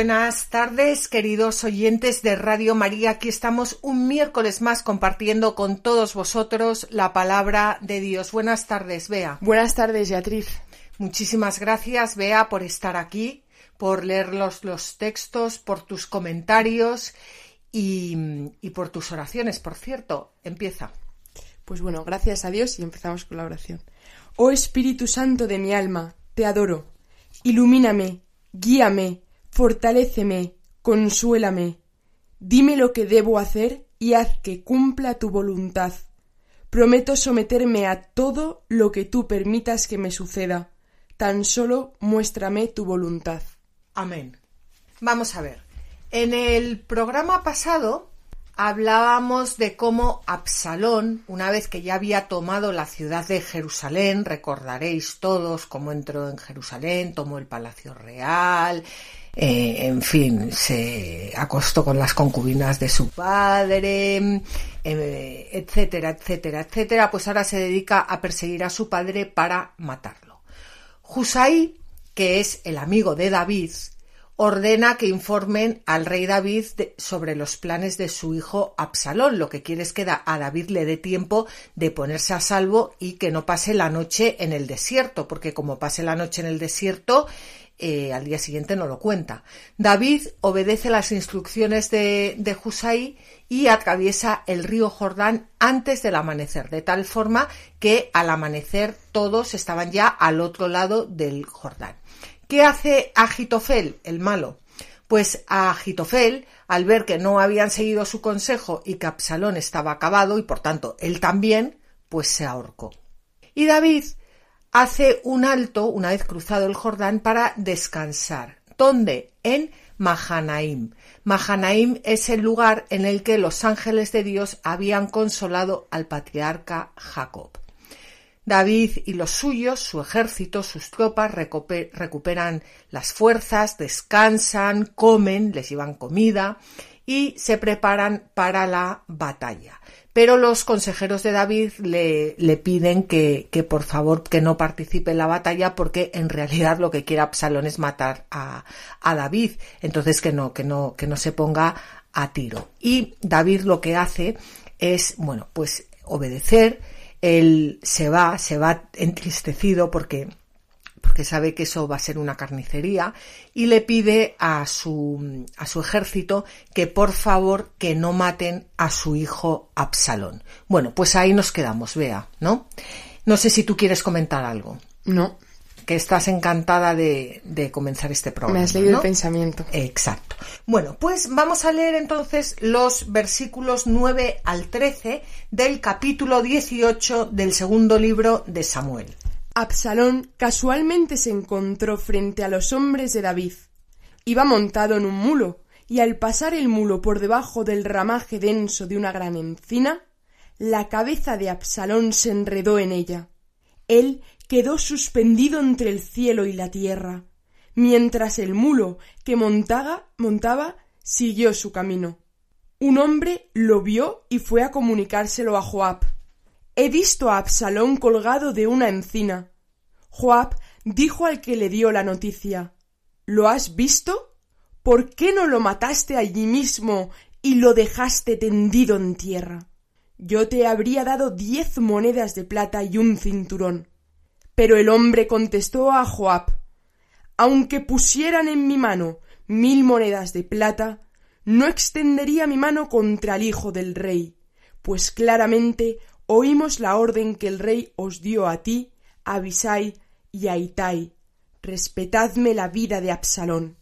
Buenas tardes, queridos oyentes de Radio María. Aquí estamos un miércoles más compartiendo con todos vosotros la palabra de Dios. Buenas tardes, Bea. Buenas tardes, Beatriz. Muchísimas gracias, Bea, por estar aquí, por leer los, los textos, por tus comentarios y, y por tus oraciones. Por cierto, empieza. Pues bueno, gracias a Dios y empezamos con la oración. Oh Espíritu Santo de mi alma, te adoro. Ilumíname, guíame Fortaléceme, consuélame. Dime lo que debo hacer y haz que cumpla tu voluntad. Prometo someterme a todo lo que tú permitas que me suceda. Tan solo muéstrame tu voluntad. Amén. Vamos a ver. En el programa pasado hablábamos de cómo Absalón, una vez que ya había tomado la ciudad de Jerusalén, recordaréis todos cómo entró en Jerusalén, tomó el palacio real, eh, en fin, se acostó con las concubinas de su padre, eh, etcétera, etcétera, etcétera, pues ahora se dedica a perseguir a su padre para matarlo. Husay, que es el amigo de David, ordena que informen al rey David sobre los planes de su hijo Absalón. Lo que quiere es que a David le dé tiempo de ponerse a salvo y que no pase la noche en el desierto, porque como pase la noche en el desierto, eh, al día siguiente no lo cuenta. David obedece las instrucciones de, de Husay y atraviesa el río Jordán antes del amanecer, de tal forma que al amanecer todos estaban ya al otro lado del Jordán. ¿Qué hace Agitofel, el malo? Pues a Agitofel, al ver que no habían seguido su consejo y que Absalón estaba acabado y por tanto él también, pues se ahorcó. Y David hace un alto una vez cruzado el Jordán para descansar. ¿Dónde? En Mahanaim. Mahanaim es el lugar en el que los ángeles de Dios habían consolado al patriarca Jacob. David y los suyos, su ejército, sus tropas recuperan las fuerzas, descansan, comen, les llevan comida y se preparan para la batalla pero los consejeros de David le, le piden que, que, por favor que no participe en la batalla porque en realidad lo que quiere Absalón es matar a, a David, entonces que no, que no, que no se ponga a tiro. Y David lo que hace es, bueno, pues obedecer, él se va, se va entristecido porque porque sabe que eso va a ser una carnicería, y le pide a su, a su ejército que por favor que no maten a su hijo Absalón. Bueno, pues ahí nos quedamos, vea, ¿no? No sé si tú quieres comentar algo. No. Que estás encantada de, de comenzar este programa. Me has leído el pensamiento. Exacto. Bueno, pues vamos a leer entonces los versículos 9 al 13 del capítulo 18 del segundo libro de Samuel. Absalón casualmente se encontró frente a los hombres de David. Iba montado en un mulo, y al pasar el mulo por debajo del ramaje denso de una gran encina, la cabeza de Absalón se enredó en ella. Él quedó suspendido entre el cielo y la tierra, mientras el mulo que montaba, montaba siguió su camino. Un hombre lo vio y fue a comunicárselo a Joab. He visto a Absalón colgado de una encina. Joab dijo al que le dio la noticia ¿Lo has visto? ¿Por qué no lo mataste allí mismo y lo dejaste tendido en tierra? Yo te habría dado diez monedas de plata y un cinturón. Pero el hombre contestó a Joab Aunque pusieran en mi mano mil monedas de plata, no extendería mi mano contra el hijo del rey, pues claramente oímos la orden que el rey os dio a ti, a Abisai y a Itai. Respetadme la vida de Absalón.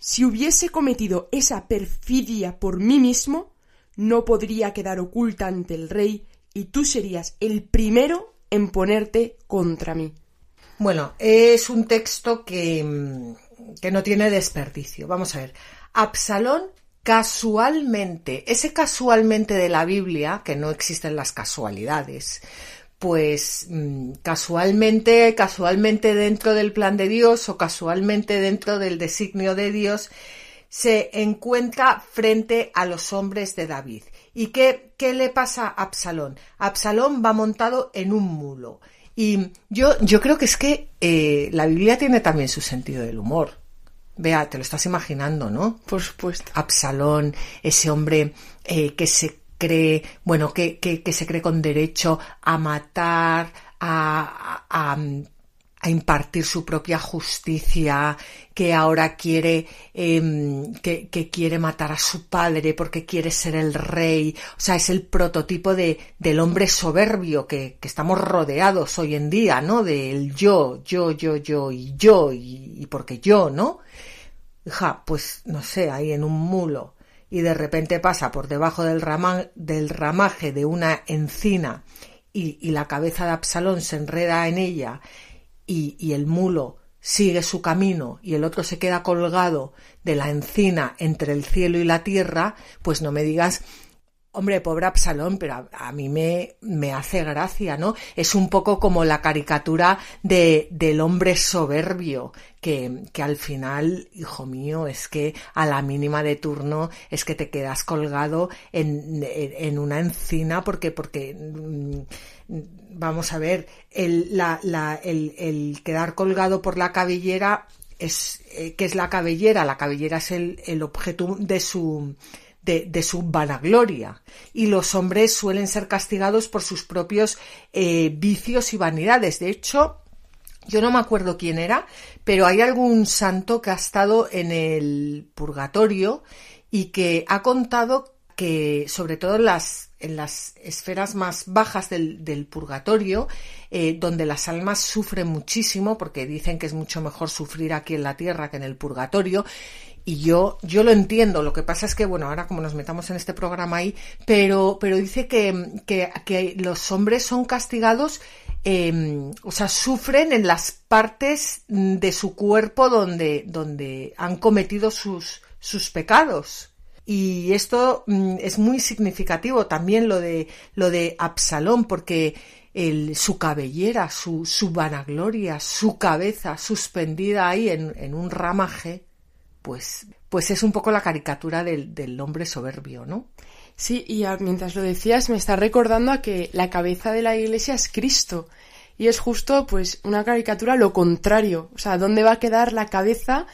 Si hubiese cometido esa perfidia por mí mismo, no podría quedar oculta ante el rey y tú serías el primero en ponerte contra mí. Bueno, es un texto que, que no tiene desperdicio. Vamos a ver. Absalón casualmente, ese casualmente de la Biblia, que no existen las casualidades, pues mm, casualmente, casualmente dentro del plan de Dios o casualmente dentro del designio de Dios, se encuentra frente a los hombres de David. ¿Y qué, qué le pasa a Absalón? Absalón va montado en un mulo. Y yo, yo creo que es que eh, la Biblia tiene también su sentido del humor. Vea, te lo estás imaginando, ¿no? Por supuesto. Absalón, ese hombre eh, que se cree, bueno, que, que, se cree con derecho a matar, a, a, a impartir su propia justicia, que ahora quiere, em, que, quiere matar a su padre porque quiere ser el rey. O sea, es el prototipo de, del hombre soberbio que, que estamos rodeados hoy en día, ¿no? Del yo, yo, yo, yo y yo y, porque yo, ¿no? Ja, pues no sé, ahí en un mulo y de repente pasa por debajo del, del ramaje de una encina y, y la cabeza de Absalón se enreda en ella y, el mulo sigue su camino y el otro se queda colgado de la encina entre el cielo y la tierra, pues no me digas Hombre, pobre Absalón, pero a, mí me, me, hace gracia, ¿no? Es un poco como la caricatura de, del hombre soberbio, que, que, al final, hijo mío, es que a la mínima de turno es que te quedas colgado en, en, una encina porque, porque mm, vamos a ver, el, el, quedar colgado por la cabellera es, eh, ¿qué es la cabellera? La cabellera es el, el objeto de su, de, su vanagloria y los hombres suelen ser castigados por sus propios eh, vicios y vanidades. De hecho, yo no me acuerdo quién era, pero hay algún santo que ha estado en el purgatorio y que ha contado que sobre todo las, en las esferas más bajas del, purgatorio, eh, donde las almas sufren muchísimo, porque dicen que es mucho mejor sufrir aquí en la tierra que en el purgatorio, y yo, yo lo entiendo. Lo que pasa es que, bueno, ahora como nos metamos en este programa ahí, pero, pero dice que, que, los hombres son castigados, eh, o sea, sufren en las partes de su cuerpo donde, donde han cometido sus, sus pecados. Y esto mm, es muy significativo también lo de, lo de Absalón, porque el, su cabellera, su, su vanagloria, su cabeza suspendida ahí en, en un ramaje, pues, pues es un poco la caricatura del, del hombre soberbio, ¿no? Sí, y mientras lo decías me está recordando a que la cabeza de la iglesia es Cristo. Y es justo, pues, una caricatura lo contrario. O sea, ¿dónde va a quedar la cabeza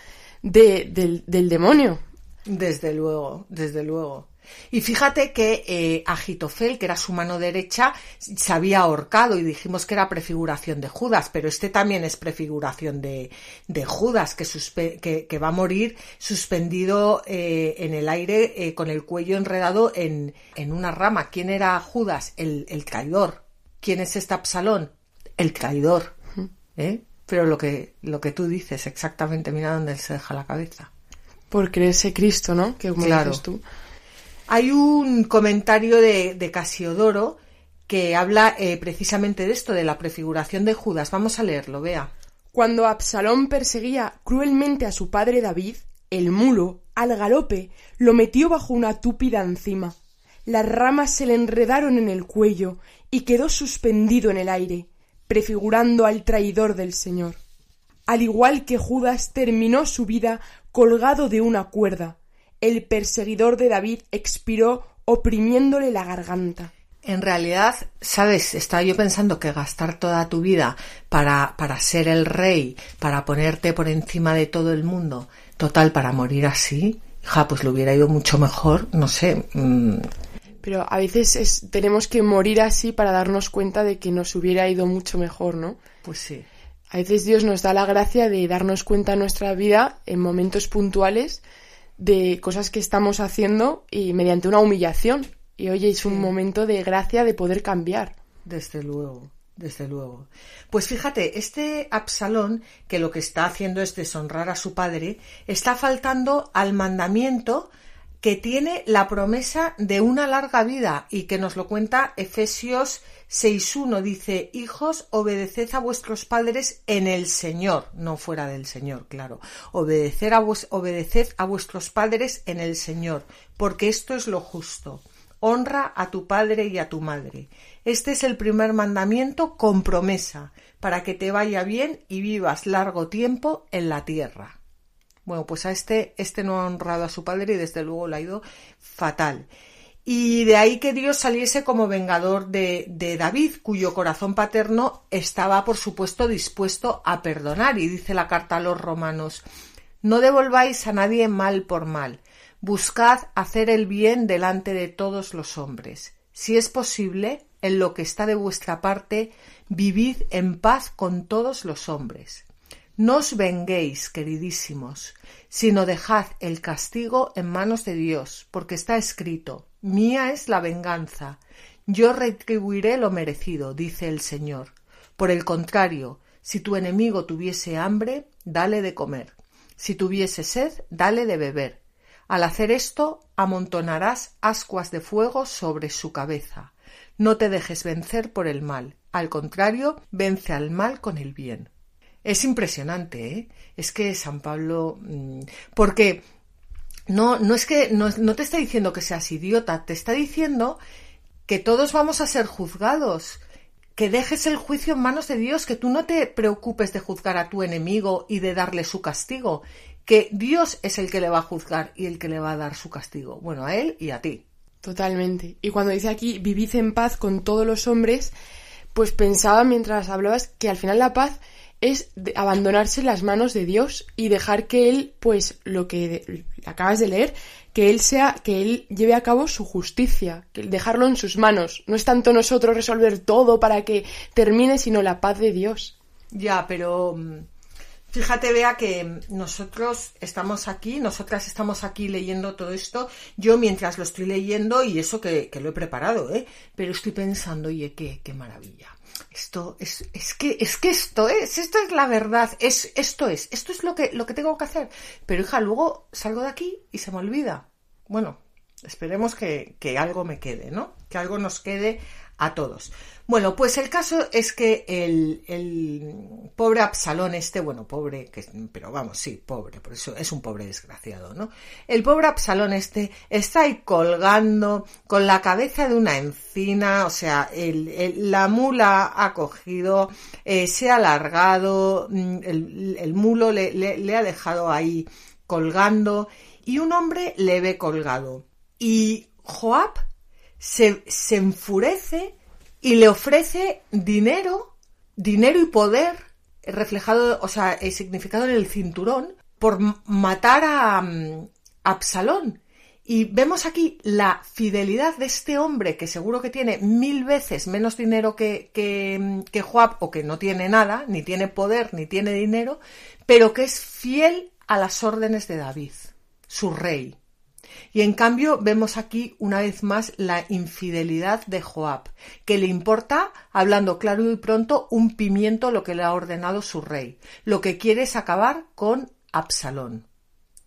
de, del, del demonio? Desde luego, desde luego. Y fíjate que eh, Agitofel, que era su mano derecha, se había ahorcado y dijimos que era prefiguración de Judas, pero este también es prefiguración de, de Judas, que, que, que, va a morir suspendido eh, en el aire eh, con el cuello enredado en, en, una rama. ¿Quién era Judas? El, el traidor. ¿Quién es este Absalón? El traidor. ¿eh? Pero lo que, lo que tú dices exactamente, mira dónde se deja la cabeza por creerse Cristo, ¿no? Que como claro. dices tú. Hay un comentario de, de Casiodoro que habla eh, precisamente de esto, de la prefiguración de Judas. Vamos a leerlo, vea. Cuando Absalón perseguía cruelmente a su padre David, el mulo, al galope, lo metió bajo una túpida encima. Las ramas se le enredaron en el cuello y quedó suspendido en el aire, prefigurando al traidor del Señor. Al igual que Judas terminó su vida colgado de una cuerda. El perseguidor de David expiró oprimiéndole la garganta. En realidad, sabes, estaba yo pensando que gastar toda tu vida para, para ser el rey, para ponerte por encima de todo el mundo, total, para morir así, ja, pues lo hubiera ido mucho mejor, no sé. Mmm. Pero a veces es, tenemos que morir así para darnos cuenta de que nos hubiera ido mucho mejor, ¿no? Pues sí. A veces Dios nos da la gracia de darnos cuenta en nuestra vida en momentos puntuales de cosas que estamos haciendo y mediante una humillación. Y oye, es un momento de gracia de poder cambiar. Desde luego, desde luego. Pues fíjate, este Absalón, que lo que está haciendo es deshonrar a su padre, está faltando al mandamiento que tiene la promesa de una larga vida y que nos lo cuenta Efesios 6.1. Dice, hijos, obedeced a vuestros padres en el Señor, no fuera del Señor, claro. Obedecer a obedeced a vuestros padres en el Señor, porque esto es lo justo. Honra a tu padre y a tu madre. Este es el primer mandamiento con promesa, para que te vaya bien y vivas largo tiempo en la tierra. Bueno, pues a este, este no ha honrado a su padre y desde luego le ha ido fatal. Y de ahí que Dios saliese como vengador de, de, David, cuyo corazón paterno estaba, por supuesto, dispuesto a perdonar. Y dice la carta a los romanos, no devolváis a nadie mal por mal, buscad hacer el bien delante de todos los hombres. Si es posible, en lo que está de vuestra parte, vivid en paz con todos los hombres. No os venguéis, queridísimos, sino dejad el castigo en manos de Dios, porque está escrito Mía es la venganza, yo retribuiré lo merecido, dice el Señor. Por el contrario, si tu enemigo tuviese hambre, dale de comer. Si tuviese sed, dale de beber. Al hacer esto, amontonarás ascuas de fuego sobre su cabeza. No te dejes vencer por el mal. Al contrario, vence al mal con el bien. Es impresionante, ¿eh? Es que San Pablo. Mm, porque no, no es que. No, no te está diciendo que seas idiota, te está diciendo que todos vamos a ser juzgados. Que dejes el juicio en manos de Dios, que tú no te preocupes de juzgar a tu enemigo y de darle su castigo, que Dios es el que le va a juzgar y el que le va a dar su castigo. Bueno, a él y a ti. Totalmente. Y cuando dice aquí, vivid en paz con todos los hombres, pues pensaba mientras hablabas que al final la paz es abandonarse las manos de Dios y dejar que Él, pues lo que acabas de leer, que Él sea, que Él lleve a cabo su justicia, que dejarlo en sus manos. No es tanto nosotros resolver todo para que termine, sino la paz de Dios. Ya, pero mm, Fíjate, vea que nosotros estamos aquí, nosotras estamos aquí leyendo todo esto. Yo mientras lo estoy leyendo, y eso que, que lo he preparado, ¿eh? Pero estoy pensando, oye, qué, qué maravilla. Esto es, es que, es que esto es, esto es la verdad, es, esto es, esto es lo que, lo que tengo que hacer. Pero hija, luego salgo de aquí y se me olvida. Bueno, esperemos que, que algo me quede, ¿no? Que algo nos quede a todos. Bueno, pues el caso es que el, pobre Absalón este, bueno, pobre, que, pero vamos, sí, pobre, por eso es un pobre desgraciado, ¿no? El pobre Absalón este está ahí colgando con la cabeza de una encina, o sea, la mula ha cogido, eh, se ha alargado, mm, el, mulo le, le ha dejado ahí colgando y un hombre le ve colgado. Y Joab se, enfurece y le ofrece dinero, dinero y poder reflejado, o sea, significado en el cinturón por matar a, mm, Absalón. Y vemos aquí la fidelidad de este hombre que seguro que tiene mil veces menos dinero que, que, mm, que Joab o que no tiene nada, ni tiene poder, ni tiene dinero, pero que es fiel a las órdenes de David, su rey. Y en cambio vemos aquí una vez más la infidelidad de Joab, que le importa, hablando claro y pronto, un pimiento lo que le ha ordenado su rey. Lo que quiere es acabar con Absalón.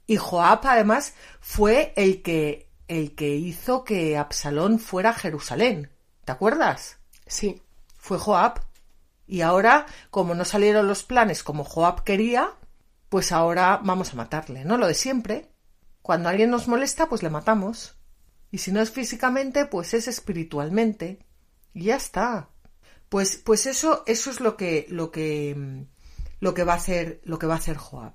Y Joab además fue el que el que hizo que Absalón fuera a Jerusalén. ¿Te acuerdas? Sí. Fue Joab. Y ahora, como no salieron los planes como Joab quería, pues ahora vamos a matarle, ¿no? Lo de siempre. Cuando alguien nos molesta, pues le matamos. Y si no es físicamente, pues es espiritualmente. Y ya está. Pues, pues eso, eso es lo que, lo que, lo que va a hacer, lo que va a hacer Joab.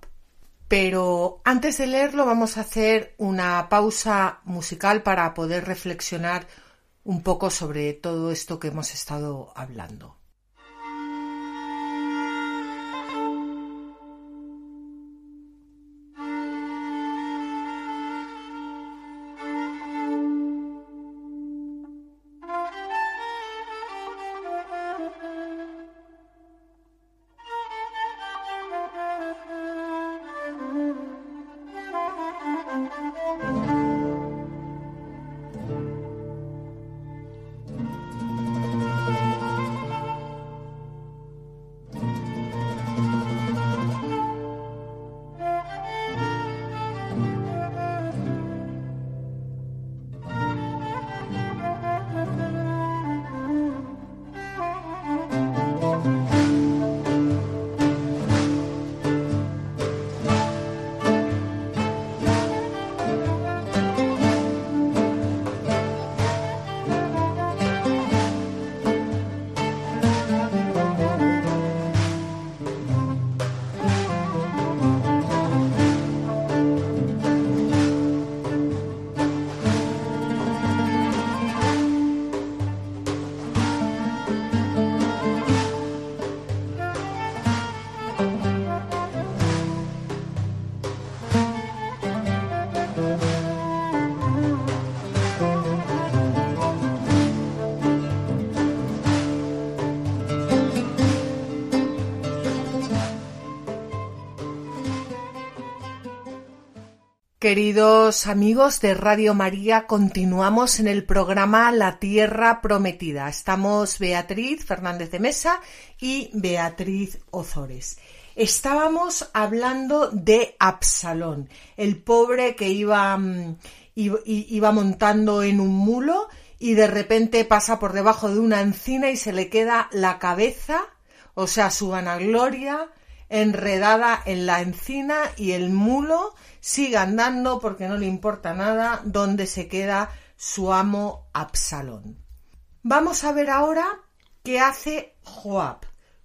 Pero antes de leerlo vamos a hacer una pausa musical para poder reflexionar un poco sobre todo esto que hemos estado hablando. Queridos amigos de Radio María, continuamos en el programa La Tierra Prometida. Estamos Beatriz Fernández de Mesa y Beatriz Ozores. Estábamos hablando de Absalón, el pobre que iba, mm, iba montando en un mulo y de repente pasa por debajo de una encina y se le queda la cabeza, o sea, su vanagloria, enredada en la encina y el mulo sigue andando porque no le importa nada dónde se queda su amo Absalón. Vamos a ver ahora qué hace Joab,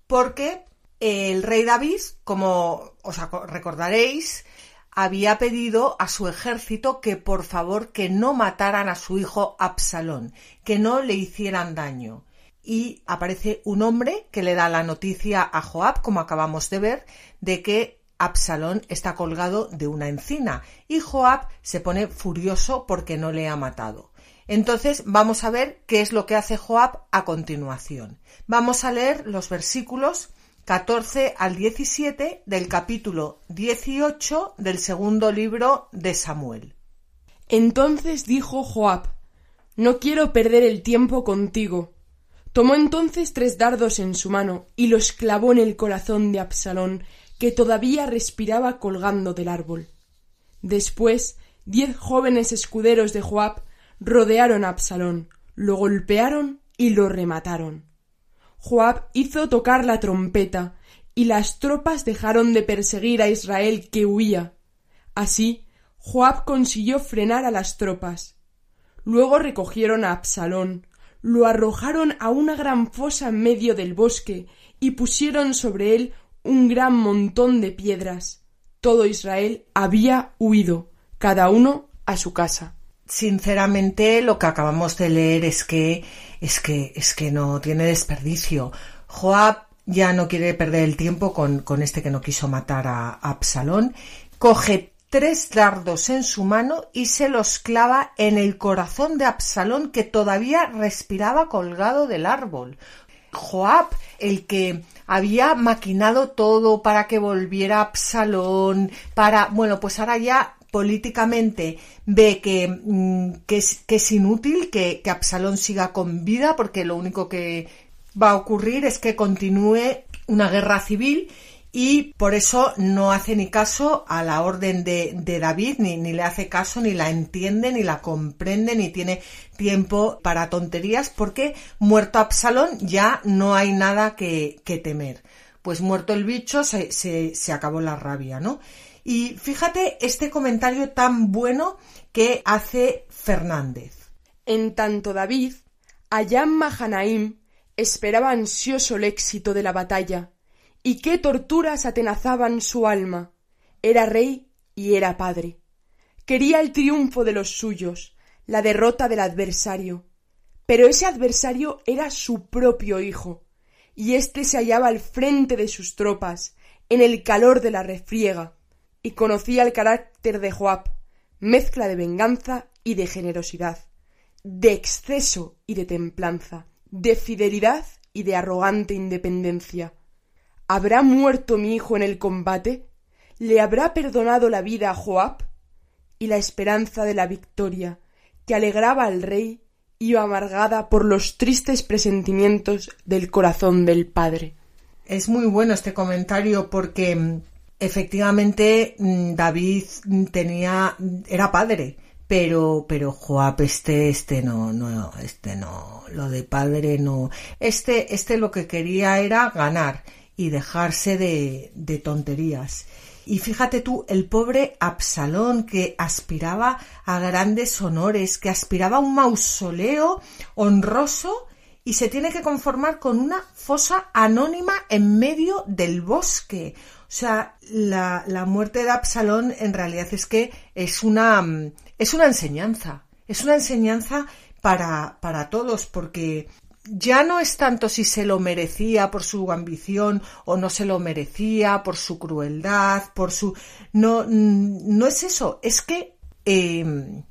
porque el rey David, como os recordaréis, había pedido a su ejército que por favor que no mataran a su hijo Absalón, que no le hicieran daño y aparece un hombre que le da la noticia a Joab, como acabamos de ver, de que Absalón está colgado de una encina y Joab se pone furioso porque no le ha matado. Entonces vamos a ver qué es lo que hace Joab a continuación. Vamos a leer los versículos 14 al 17 del capítulo 18 del segundo libro de Samuel. Entonces dijo Joab, No quiero perder el tiempo contigo Tomó entonces tres dardos en su mano y los clavó en el corazón de Absalón, que todavía respiraba colgando del árbol. Después diez jóvenes escuderos de Joab rodearon a Absalón, lo golpearon y lo remataron. Joab hizo tocar la trompeta, y las tropas dejaron de perseguir a Israel que huía. Así, Joab consiguió frenar a las tropas. Luego recogieron a Absalón, lo arrojaron a una gran fosa en medio del bosque y pusieron sobre él un gran montón de piedras. Todo Israel había huido, cada uno a su casa. Sinceramente, lo que acabamos de leer es que es que es que no tiene desperdicio. Joab ya no quiere perder el tiempo con, con este que no quiso matar a Absalón. Coge tres dardos en su mano y se los clava en el corazón de Absalón que todavía respiraba colgado del árbol. Joab, el que había maquinado todo para que volviera Absalón, para, bueno, pues ahora ya políticamente ve que, mm, que, es, inútil que, que Absalón siga con vida porque lo único que va a ocurrir es que continúe una guerra civil y por eso no hace ni caso a la orden de, David, ni, ni, le hace caso, ni la entiende, ni la comprende, ni tiene tiempo para tonterías, porque muerto Absalón ya no hay nada que, temer. Pues muerto el bicho se, se, se acabó la rabia, ¿no? Y fíjate este comentario tan bueno que hace Fernández. En tanto David, en Mahanaim, esperaba ansioso el éxito de la batalla, y qué torturas atenazaban su alma. Era rey y era padre. Quería el triunfo de los suyos, la derrota del adversario. Pero ese adversario era su propio hijo, y éste se hallaba al frente de sus tropas, en el calor de la refriega, y conocía el carácter de Joab, mezcla de venganza y de generosidad, de exceso y de templanza, de fidelidad y de arrogante independencia. ¿Habrá muerto mi hijo en el combate? ¿Le habrá perdonado la vida a Joab? Y la esperanza de la victoria, que alegraba al rey, iba amargada por los tristes presentimientos del corazón del padre. Es muy bueno este comentario porque mm, efectivamente mm, David tenía era padre, pero pero Joab este este no no este no lo de padre no este este lo que quería era ganar y dejarse de, de tonterías. Y fíjate tú, el pobre Absalón que aspiraba a grandes honores, que aspiraba a un mausoleo honroso y se tiene que conformar con una fosa anónima en medio del bosque. O sea, la, la muerte de Absalón en realidad es que es una, es una enseñanza. Es una enseñanza para, para todos, porque ya no es tanto si se lo merecía por su ambición o no se lo merecía por su crueldad, por su... No, no es eso, es que... Em,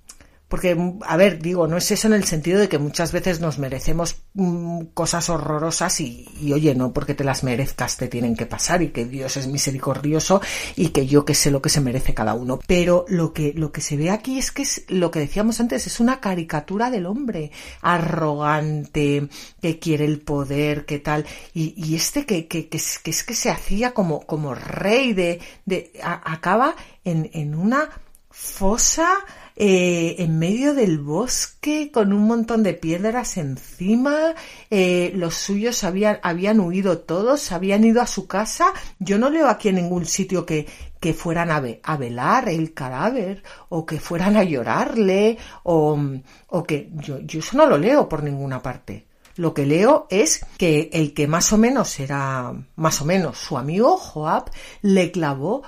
porque, a ver, digo, no es eso en el sentido de que muchas veces nos merecemos mm, cosas horrorosas y, y, oye, no porque te las merezcas te tienen que pasar y que Dios es misericordioso y que yo que sé lo que se merece cada uno. Pero lo que, lo que se ve aquí es que es lo que decíamos antes, es una caricatura del hombre arrogante, que quiere el poder, que tal, y, y este que, que, que, es, que es que se hacía como, como rey de, de acaba en, en una fosa eh, en medio del bosque con un montón de piedras encima. Eh, los suyos habían, habían huido todos, habían ido a su casa. Yo no leo aquí en ningún sitio que, fueran a, ve, a, velar el cadáver o que fueran a llorarle o, o que yo, yo eso no lo leo por ninguna parte. Lo que leo es que el que más o menos era más o menos su amigo Joab le clavó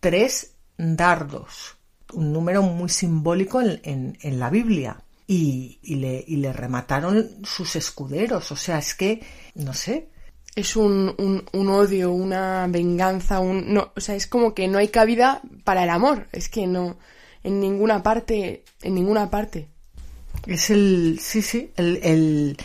tres dardos un número muy simbólico en, en, en la Biblia. Y, y, le, y, le, remataron sus escuderos. O sea, es que, no sé. Es un, un, un, odio, una venganza, un. No, o sea, es como que no hay cabida para el amor. Es que no. En ninguna parte. En ninguna parte. Es el. Sí, sí. El. el,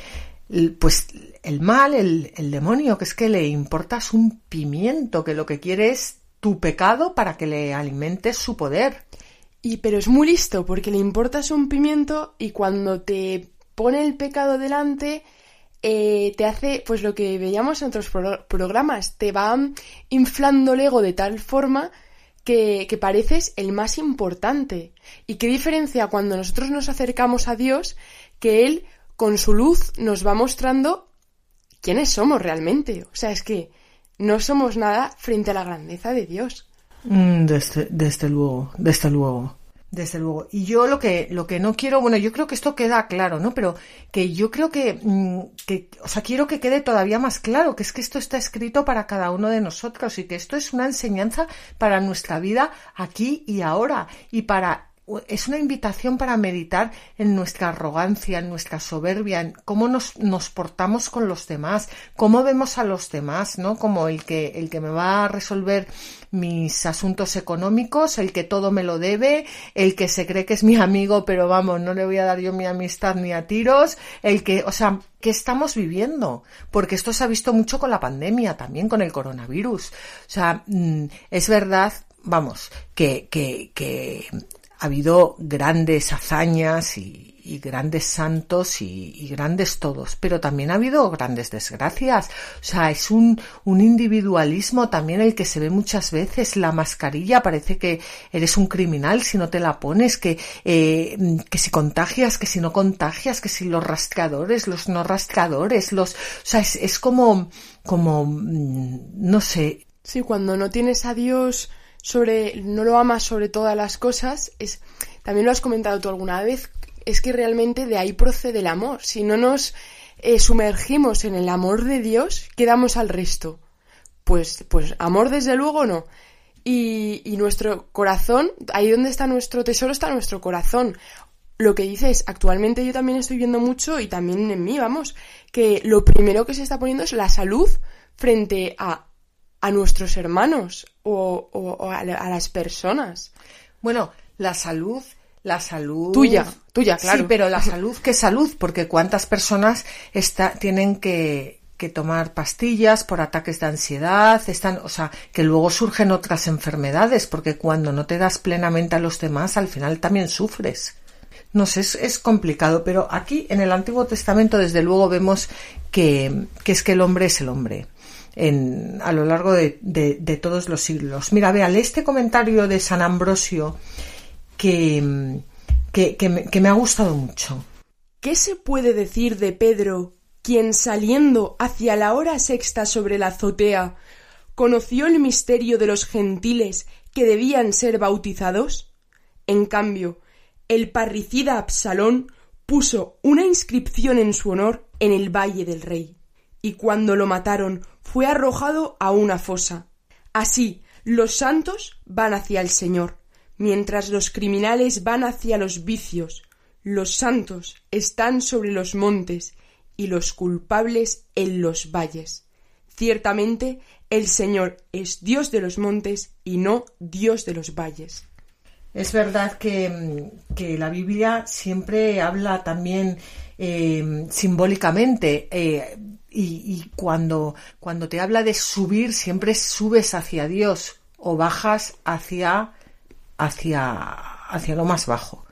el pues el mal, el, el demonio, que es que le importas un pimiento, que lo que quiere es tu pecado para que le alimentes su poder. Y pero es muy listo porque le importas un pimiento y cuando te pone el pecado delante eh, te hace pues lo que veíamos en otros pro programas, te va inflando el ego de tal forma que, que, pareces el más importante. ¿Y qué diferencia cuando nosotros nos acercamos a Dios que Él con su luz nos va mostrando quiénes somos realmente? O sea, es que no somos nada frente a la grandeza de Dios. Mm, desde, desde luego, desde luego. Desde luego. Y yo lo que, lo que no quiero, bueno, yo creo que esto queda claro, ¿no? Pero que yo creo que, mm, que, o sea, quiero que quede todavía más claro, que es que esto está escrito para cada uno de nosotros y que esto es una enseñanza para nuestra vida aquí y ahora y para es una invitación para meditar en nuestra arrogancia, en nuestra soberbia, en cómo nos, nos, portamos con los demás, cómo vemos a los demás, ¿no? Como el que, el que me va a resolver mis asuntos económicos, el que todo me lo debe, el que se cree que es mi amigo, pero vamos, no le voy a dar yo mi amistad ni a tiros, el que, o sea, ¿qué estamos viviendo? Porque esto se ha visto mucho con la pandemia, también con el coronavirus. O sea, mm, es verdad, vamos, que, que, que ha habido grandes hazañas y, y grandes santos y, grandes todos, pero también ha habido grandes desgracias. O sea, es un, un individualismo también el que se ve muchas veces. La mascarilla parece que eres un criminal si no te la pones, que, eh, que si contagias, que si no contagias, que si los rastreadores, los no rastreadores, los, o sea, es, es como, como, no sé. Sí, cuando no tienes a Dios sobre, no lo amas sobre todas las cosas, es, también lo has comentado tú alguna vez, es que realmente de ahí procede el amor. Si no nos eh, sumergimos en el amor de Dios, quedamos al resto. Pues, pues amor desde luego no. Y, y nuestro corazón, ahí donde está nuestro tesoro está nuestro corazón. Lo que dices, actualmente yo también estoy viendo mucho y también en mí, vamos, que lo primero que se está poniendo es la salud frente a a nuestros hermanos o, o, o a, a, las personas. Bueno, la salud, la salud. Tuya, tuya, claro. Sí, pero la salud, ¿qué salud? Porque cuántas personas está, tienen que, que tomar pastillas por ataques de ansiedad, están, o sea, que luego surgen otras enfermedades, porque cuando no te das plenamente a los demás, al final también sufres. No sé, es, es complicado, pero aquí en el Antiguo Testamento, desde luego, vemos que, que es que el hombre es el hombre en, a lo largo de, de, todos los siglos. Mira, véale este comentario de San Ambrosio que, que, que, me, que me ha gustado mucho. ¿Qué se puede decir de Pedro, quien saliendo hacia la hora sexta sobre la azotea, conoció el misterio de los gentiles que debían ser bautizados? En cambio, el parricida Absalón puso una inscripción en su honor en el Valle del Rey, y cuando lo mataron fue arrojado a una fosa. Así, los santos van hacia el Señor, mientras los criminales van hacia los vicios. Los santos están sobre los montes y los culpables en los valles. Ciertamente el Señor es Dios de los montes y no Dios de los valles. Es verdad que, que la Biblia siempre habla también eh, simbólicamente. Eh, y, cuando, cuando te habla de subir, siempre subes hacia Dios o bajas hacia, hacia, hacia lo más bajo.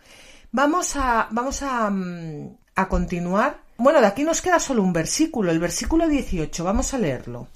Vamos a, vamos a, mm, a continuar. Bueno, de aquí nos queda solo un versículo, el versículo 18. Vamos a leerlo.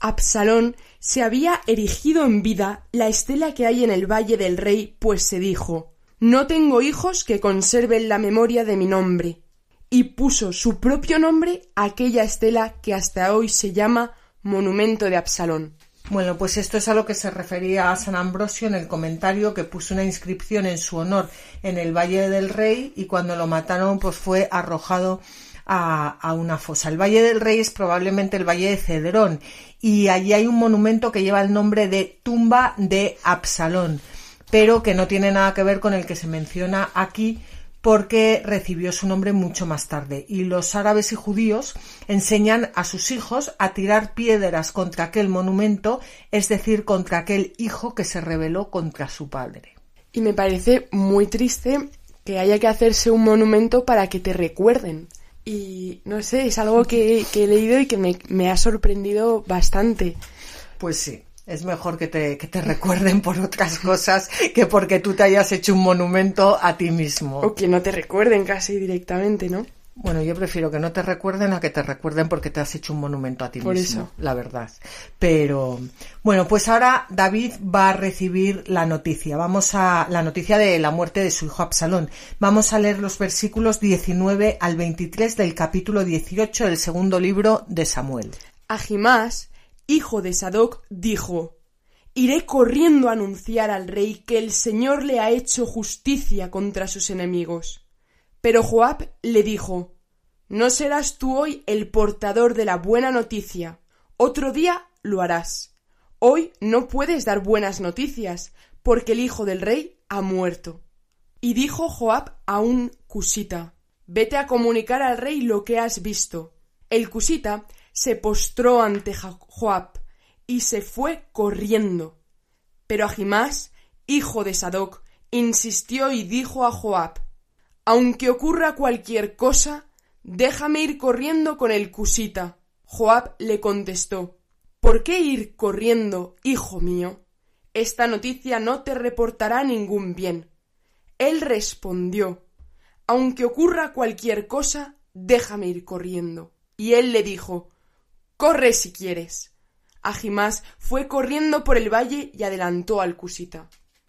Absalón se había erigido en vida la estela que hay en el valle del rey, pues se dijo No tengo hijos que conserven la memoria de mi nombre. Y puso su propio nombre a aquella estela que hasta hoy se llama Monumento de Absalón. Bueno, pues esto es a lo que se refería a San Ambrosio en el comentario que puso una inscripción en su honor en el Valle del Rey y cuando lo mataron pues fue arrojado a, a, una fosa. El Valle del Rey es probablemente el Valle de Cedrón y allí hay un monumento que lleva el nombre de Tumba de Absalón, pero que no tiene nada que ver con el que se menciona aquí porque recibió su nombre mucho más tarde. Y los árabes y judíos enseñan a sus hijos a tirar piedras contra aquel monumento, es decir, contra aquel hijo que se rebeló contra su padre. Y me parece muy triste que haya que hacerse un monumento para que te recuerden. Y no sé, es algo que, que he leído y que me, me ha sorprendido bastante. Pues sí, es mejor que te, que te recuerden por otras cosas que porque tú te hayas hecho un monumento a ti mismo. O que no te recuerden casi directamente, ¿no? Bueno, yo prefiero que no te recuerden a que te recuerden porque te has hecho un monumento a ti Por mismo, eso. la verdad. Pero bueno, pues ahora David va a recibir la noticia. Vamos a la noticia de la muerte de su hijo Absalón. Vamos a leer los versículos 19 al 23 del capítulo 18 del segundo libro de Samuel. Ahimás, hijo de Sadoc, dijo Iré corriendo a anunciar al rey que el Señor le ha hecho justicia contra sus enemigos. Pero Joab le dijo No serás tú hoy el portador de la buena noticia. Otro día lo harás. Hoy no puedes dar buenas noticias, porque el hijo del rey ha muerto. Y dijo Joab a un cusita Vete a comunicar al rey lo que has visto. El cusita se postró ante Joab y se fue corriendo. Pero Ahimás, hijo de Sadoc, insistió y dijo a Joab Aunque ocurra cualquier cosa, déjame ir corriendo con el cusita. Joab le contestó ¿Por qué ir corriendo, hijo mío? Esta noticia no te reportará ningún bien. Él respondió Aunque ocurra cualquier cosa, déjame ir corriendo. Y él le dijo Corre si quieres. Ahimás fue corriendo por el valle y adelantó al cusita.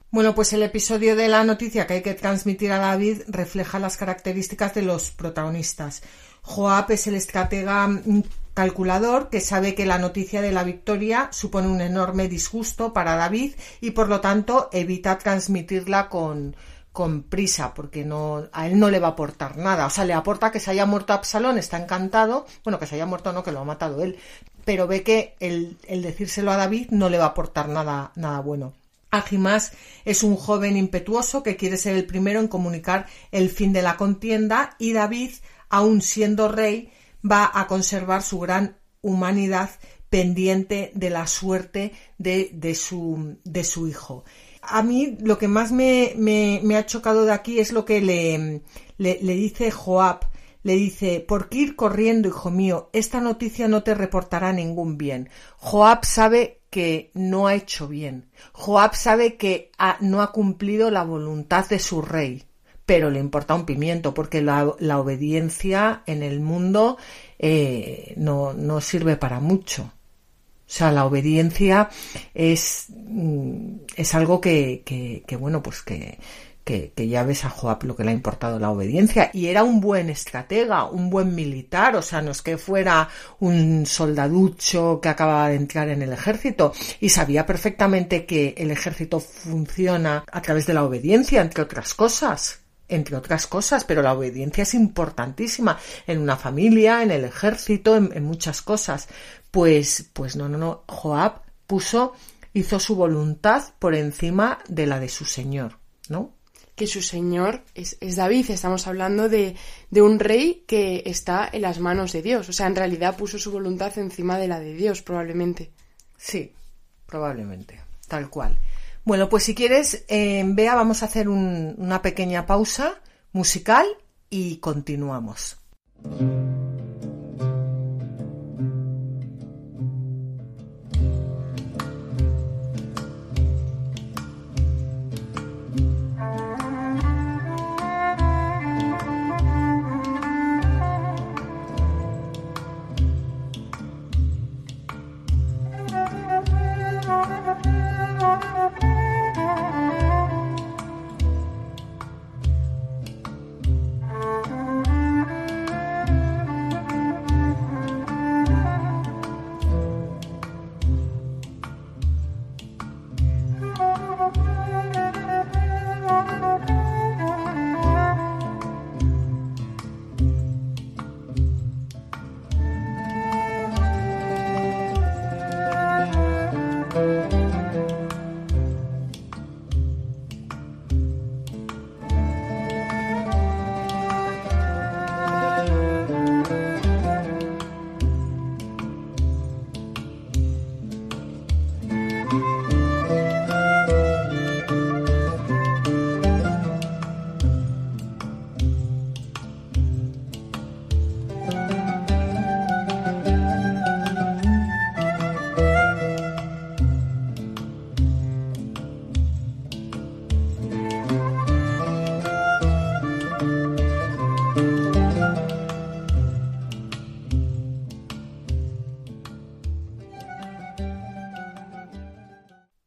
Bueno, pues el episodio de la noticia que hay que transmitir a David refleja las características de los protagonistas. Joab es el estratega calculador que sabe que la noticia de la victoria supone un enorme disgusto para David y por lo tanto evita transmitirla con, con prisa porque no a él no le va a aportar nada. O sea, le aporta que se haya muerto Absalón, está encantado, bueno, que se haya muerto no, que lo ha matado él, pero ve que el, el decírselo a David no le va a aportar nada, nada bueno. Ahimás es un joven impetuoso que quiere ser el primero en comunicar el fin de la contienda y David, aun siendo rey, va a conservar su gran humanidad pendiente de la suerte de, de, su, de su hijo. A mí lo que más me, me, me ha chocado de aquí es lo que le, le, le dice Joab. Le dice, ¿por qué ir corriendo, hijo mío? Esta noticia no te reportará ningún bien. Joab sabe que no ha hecho bien. Joab sabe que ha, no ha cumplido la voluntad de su rey, pero le importa un pimiento porque la, la obediencia en el mundo eh, no, no sirve para mucho. O sea, la obediencia es, es algo que, que, que bueno, pues que, que, ya ves a Joab lo que le ha importado la obediencia. Y era un buen estratega, un buen militar, o sea, no es que fuera un soldaducho que acababa de entrar en el ejército y sabía perfectamente que el ejército funciona a través de la obediencia, entre otras cosas entre otras cosas, pero la obediencia es importantísima en una familia, en el ejército, en muchas cosas. Pues, pues no, no, no. Joab puso, hizo su voluntad por encima de la de su señor, ¿no? que su señor es, es, David. Estamos hablando de, de, un rey que está en las manos de Dios. O sea, en realidad puso su voluntad encima de la de Dios, probablemente. Sí, probablemente. Tal cual. Bueno, pues si quieres, eh, Bea, vamos a hacer un- una pequeña pausa musical y continuamos.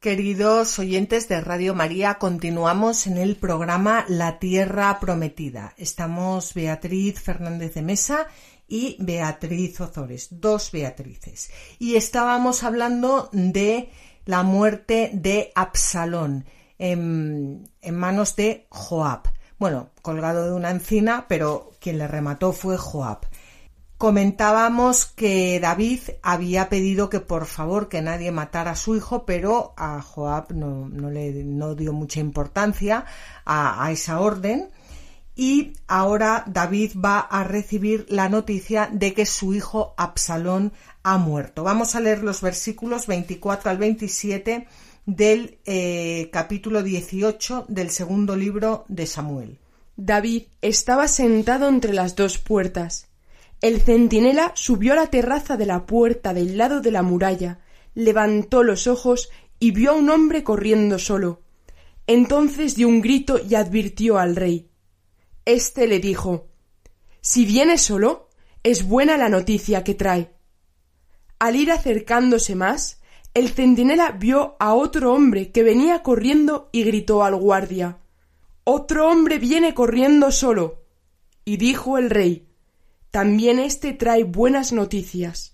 Queridos oyentes de Radio María, continuamos en el programa La Tierra Prometida. Estamos Beatriz Fernández de Mesa y Beatriz Ozores, dos Beatrices. Y estábamos hablando de la muerte de Absalón en, manos de Joab. Bueno, colgado de una encina, pero quien le remató fue Joab. Comentábamos que David había pedido que por favor que nadie matara a su hijo, pero a Joab no, no le no dio mucha importancia a, esa orden. Y ahora David va a recibir la noticia de que su hijo Absalón ha muerto. Vamos a leer los versículos 24 al 27 del eh, capítulo 18 del segundo libro de Samuel. David estaba sentado entre las dos puertas. El centinela subió a la terraza de la puerta del lado de la muralla, levantó los ojos y vio a un hombre corriendo solo. Entonces dio un grito y advirtió al rey. Este le dijo Si viene solo, es buena la noticia que trae. Al ir acercándose más, el centinela vio a otro hombre que venía corriendo y gritó al guardia Otro hombre viene corriendo solo. Y dijo el rey También éste trae buenas noticias.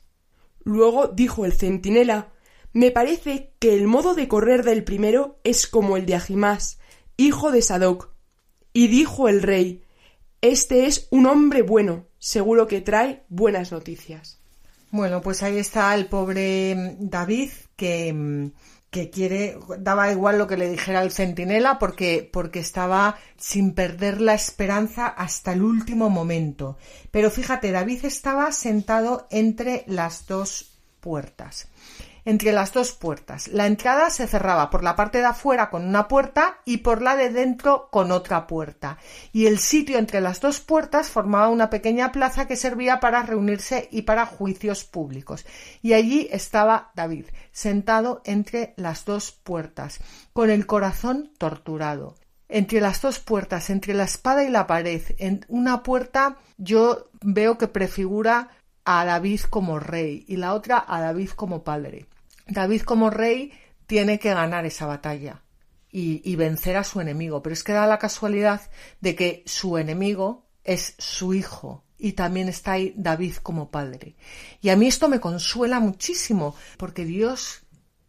Luego dijo el centinela Me parece que el modo de correr del primero es como el de Ahimás, hijo de Sadoc. Y dijo el rey Este es un hombre bueno, seguro que trae buenas noticias. Bueno, pues ahí está el pobre David que, que quiere, daba igual lo que le dijera el centinela porque, porque estaba sin perder la esperanza hasta el último momento. Pero fíjate, David estaba sentado entre las dos puertas. Entre las dos puertas. La entrada se cerraba por la parte de afuera con una puerta y por la de dentro con otra puerta. Y el sitio entre las dos puertas formaba una pequeña plaza que servía para reunirse y para juicios públicos. Y allí estaba David, sentado entre las dos puertas, con el corazón torturado. Entre las dos puertas, entre la espada y la pared, en una puerta yo veo que prefigura a David como rey y la otra a David como padre. David como rey tiene que ganar esa batalla y, vencer a su enemigo, pero es que da la casualidad de que su enemigo es su hijo y también está ahí David como padre. Y a mí esto me consuela muchísimo porque Dios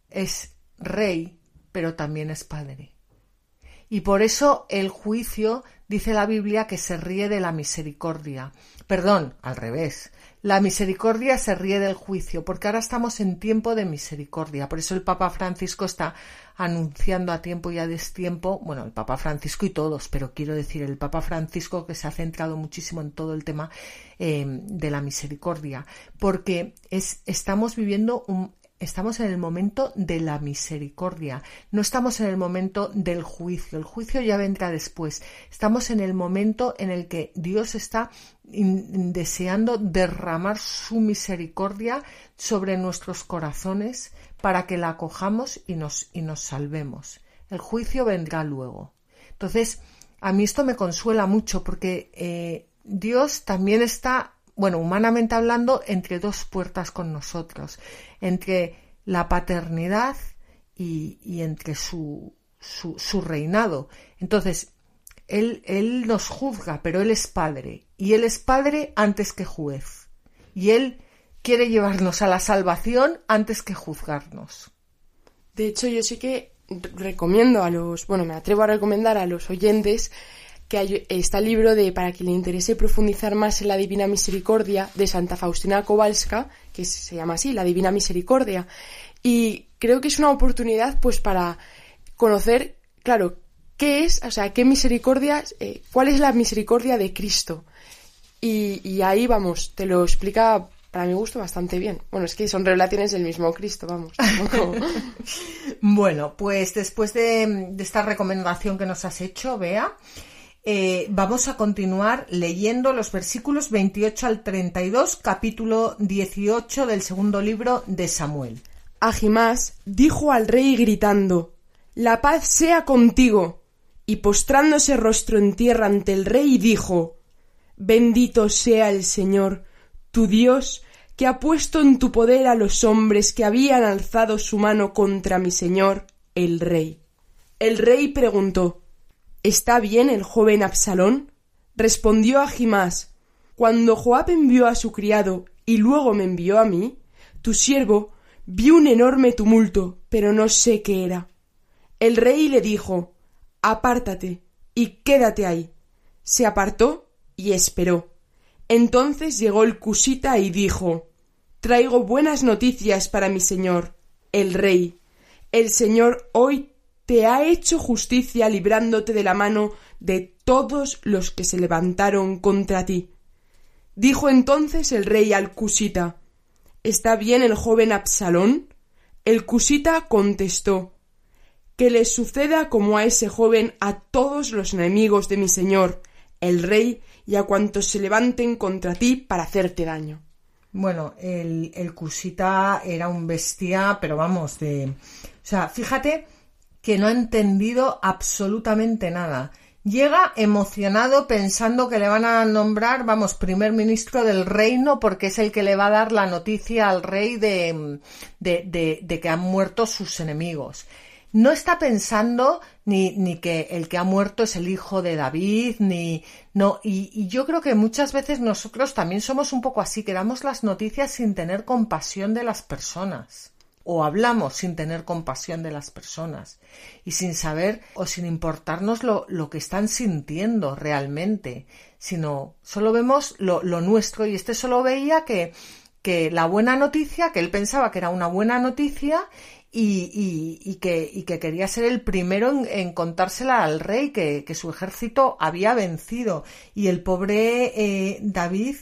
es rey, pero también es padre. Y por eso el juicio dice la Biblia que se ríe de la misericordia. Perdón, al revés. La misericordia se ríe del juicio, porque ahora estamos en tiempo de misericordia. Por eso el Papa Francisco está anunciando a tiempo y a destiempo, bueno, el Papa Francisco y todos, pero quiero decir el Papa Francisco que se ha centrado muchísimo en todo el tema eh, de la misericordia, porque es, estamos viviendo un, estamos en el momento de la misericordia, no estamos en el momento del juicio, el juicio ya vendrá después, estamos en el momento en el que Dios está deseando derramar su misericordia sobre nuestros corazones para que la acojamos y nos, y nos salvemos. El juicio vendrá luego. Entonces, a mí esto me consuela mucho porque eh, Dios también está bueno, humanamente hablando, entre dos puertas con nosotros, entre la paternidad y, entre su, su, reinado. Entonces, él, él nos juzga, pero Él es Padre, y Él es Padre antes que juez, y Él quiere llevarnos a la salvación antes que juzgarnos. De hecho, yo sí que recomiendo a los, bueno, me atrevo a recomendar a los oyentes que está el libro de, para quien le interese profundizar más en la Divina Misericordia, de Santa Faustina Kowalska, que se llama así, la Divina Misericordia. Y creo que es una oportunidad, pues, para conocer, claro, qué es, o sea, qué misericordia, eh, cuál es la misericordia de Cristo. Y, ahí, vamos, te lo explica para mi gusto bastante bien. Bueno, es que son revelaciones del mismo Cristo, vamos. bueno, pues después de, de, esta recomendación que nos has hecho, Bea, eh, vamos a continuar leyendo los versículos 28 al 32, capítulo 18 del segundo libro de Samuel. Ahimás dijo al rey gritando La paz sea contigo. Y postrándose rostro en tierra ante el rey dijo Bendito sea el Señor, tu Dios, que ha puesto en tu poder a los hombres que habían alzado su mano contra mi señor, el rey. El rey preguntó ¿Está bien el joven Absalón? Respondió Ahimás Cuando Joab envió a su criado y luego me envió a mí, tu siervo vi un enorme tumulto, pero no sé qué era. El rey le dijo Apártate y quédate ahí. Se apartó y esperó. Entonces llegó el cusita y dijo Traigo buenas noticias para mi señor, el rey. El señor hoy te ha hecho justicia librándote de la mano de todos los que se levantaron contra ti. Dijo entonces el rey al cusita ¿Está bien el joven Absalón? El cusita contestó Que le suceda como a ese joven a todos los enemigos de mi señor, el rey, y a cuantos se levanten contra ti para hacerte daño. Bueno, el, el cusita era un bestia, pero vamos, de. O sea, fíjate que no ha entendido absolutamente nada. Llega emocionado pensando que le van a nombrar, vamos, primer ministro del reino porque es el que le va a dar la noticia al rey de, de, de, que han muerto sus enemigos. No está pensando ni, ni, que el que ha muerto es el hijo de David, ni no, y, y, yo creo que muchas veces nosotros también somos un poco así, que damos las noticias sin tener compasión de las personas o hablamos sin tener compasión de las personas y sin saber o sin importarnos lo, lo que están sintiendo realmente, sino solo vemos lo, lo, nuestro y este solo veía que, que la buena noticia, que él pensaba que era una buena noticia y, y, que, y que, quería ser el primero en, en contársela al rey, que, que, su ejército había vencido. Y el pobre eh, David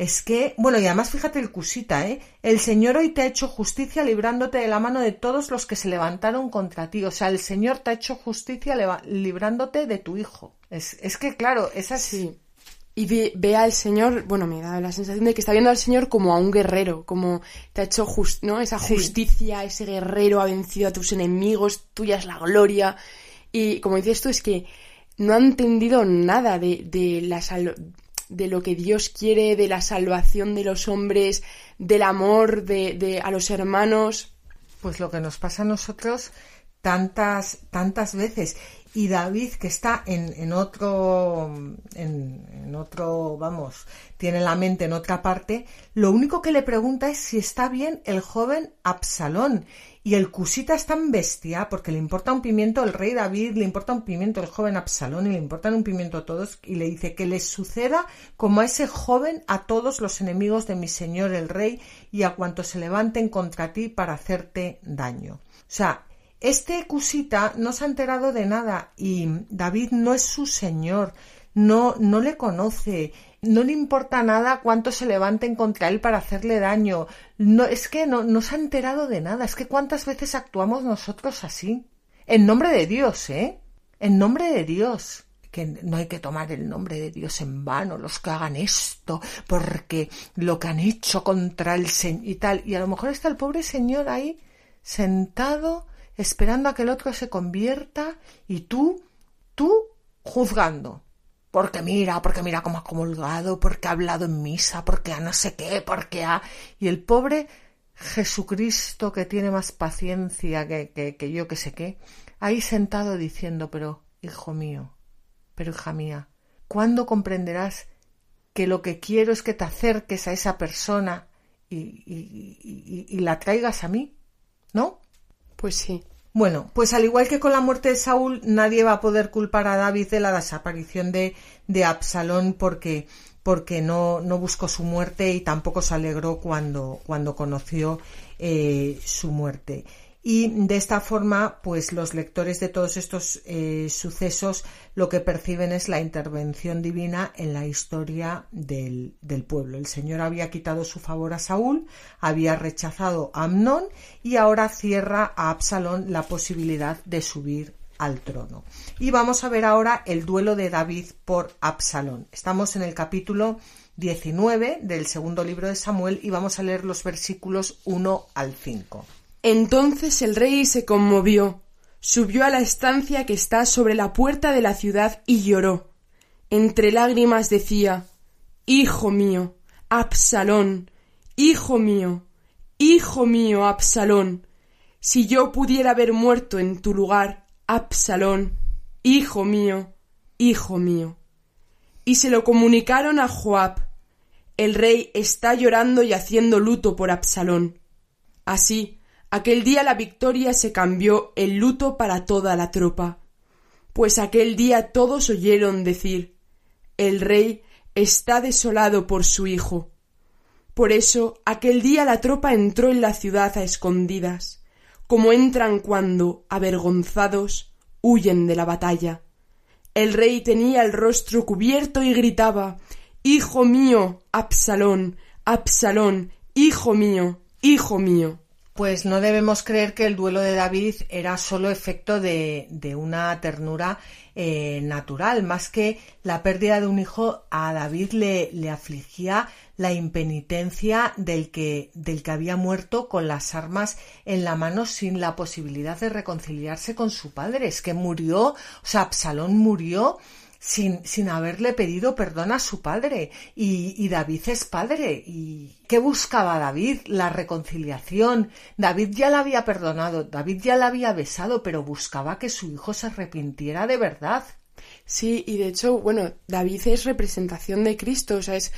es que, bueno, y además fíjate el cusita, ¿eh? El Señor hoy te ha hecho justicia librándote de la mano de todos los que se levantaron contra ti. O sea, el Señor te ha hecho justicia librándote de tu hijo. Es, es que, claro, es así. Y ve, al Señor, bueno, me da la sensación de que está viendo al Señor como a un guerrero, como te ha hecho just, ¿no? esa justicia, ese guerrero ha vencido a tus enemigos, tuya es la gloria. Y como dices tú, es que no ha entendido nada de, de la de lo que Dios quiere, de la salvación de los hombres, del amor de, de, a los hermanos. Pues lo que nos pasa a nosotros tantas, tantas veces. Y David, que está en, en otro, en, en, otro, vamos, tiene la mente en otra parte, lo único que le pregunta es si está bien el joven Absalón. Y el cusita es tan bestia porque le importa un pimiento el rey David, le importa un pimiento el joven Absalón y le importan un pimiento a todos y le dice que les suceda como a ese joven a todos los enemigos de mi señor el rey y a cuantos se levanten contra ti para hacerte daño. O sea, este cusita no se ha enterado de nada y David no es su señor. no, no le conoce, no le importa nada cuánto se levanten contra él para hacerle daño. No, es que no, no se ha enterado de nada. Es que cuántas veces actuamos nosotros así. En nombre de Dios, ¿eh? En nombre de Dios que no hay que tomar el nombre de Dios en vano, los que hagan esto, porque lo que han hecho contra el Señor y tal. Y a lo mejor está el pobre Señor ahí, sentado, esperando a que el otro se convierta, y tú, tú, juzgando. Porque mira, porque mira cómo ha comulgado, porque ha hablado en misa, porque ha no sé qué, porque ha. Y el pobre Jesucristo, que tiene más paciencia que, que, yo que sé qué, ahí sentado diciendo, pero, hijo mío, pero hija mía, ¿cuándo comprenderás que lo que quiero es que te acerques a esa persona y, y, la traigas a mí? ¿No? Pues sí. Bueno, pues al igual que con la muerte de Saúl, nadie va a poder culpar a David de la desaparición de, de Absalón porque, porque no, no, buscó su muerte y tampoco se alegró cuando, cuando conoció eh, su muerte y de esta forma pues los lectores de todos estos eh, sucesos lo que perciben es la intervención divina en la historia del, del, pueblo. El Señor había quitado su favor a Saúl, había rechazado a Amnón y ahora cierra a Absalón la posibilidad de subir al trono. Y vamos a ver ahora el duelo de David por Absalón. Estamos en el capítulo 19 del segundo libro de Samuel y vamos a leer los versículos 1 al 5. Entonces el rey se conmovió, subió a la estancia que está sobre la puerta de la ciudad y lloró. Entre lágrimas decía Hijo mío, Absalón, hijo mío, hijo mío, Absalón, si yo pudiera haber muerto en tu lugar, Absalón, hijo mío, hijo mío. Y se lo comunicaron a Joab. El rey está llorando y haciendo luto por Absalón. Así, Aquel día la victoria se cambió el luto para toda la tropa, pues aquel día todos oyeron decir El rey está desolado por su hijo. Por eso aquel día la tropa entró en la ciudad a escondidas, como entran cuando, avergonzados, huyen de la batalla. El rey tenía el rostro cubierto y gritaba Hijo mío, Absalón, Absalón, hijo mío, hijo mío pues no debemos creer que el duelo de David era solo efecto de, una ternura eh, natural, más que la pérdida de un hijo a David le, le afligía la impenitencia del que, del que había muerto con las armas en la mano sin la posibilidad de reconciliarse con su padre. Es que murió, o sea, Absalón murió sin, sin haberle pedido perdón a su padre. Y, David es padre. ¿Y qué buscaba David? La reconciliación. David ya la había perdonado, David ya la había besado, pero buscaba que su hijo se arrepintiera de verdad. Sí, y de hecho, bueno, David es representación de Cristo, o sea, es